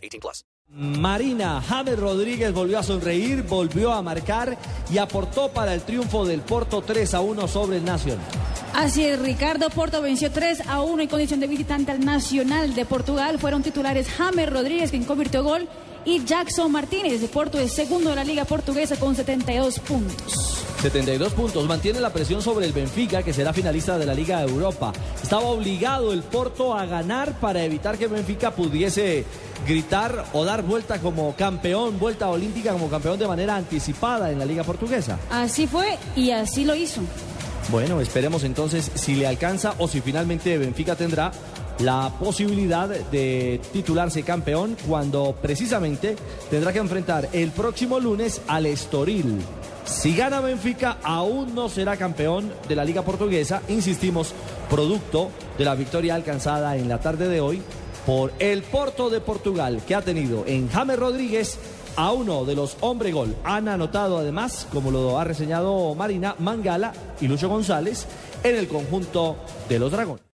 18 plus. Marina James Rodríguez volvió a sonreír, volvió a marcar y aportó para el triunfo del Porto 3 a 1 sobre el Nacional. Así es, Ricardo Porto venció 3 a 1 en condición de visitante al Nacional de Portugal. Fueron titulares James Rodríguez, quien convirtió gol, y Jackson Martínez. de Porto es segundo de la Liga Portuguesa con 72 puntos. 72 puntos. Mantiene la presión sobre el Benfica, que será finalista de la Liga de Europa. Estaba obligado el Porto a ganar para evitar que Benfica pudiese gritar o dar vuelta como campeón, vuelta olímpica como campeón de manera anticipada en la Liga Portuguesa. Así fue y así lo hizo. Bueno, esperemos entonces si le alcanza o si finalmente Benfica tendrá la posibilidad de titularse campeón cuando precisamente tendrá que enfrentar el próximo lunes al Estoril. Si gana Benfica, aún no será campeón de la Liga Portuguesa, insistimos, producto de la victoria alcanzada en la tarde de hoy por el Porto de Portugal, que ha tenido en James Rodríguez a uno de los hombre gol. Han anotado además, como lo ha reseñado Marina, Mangala y Lucho González en el conjunto de los Dragones.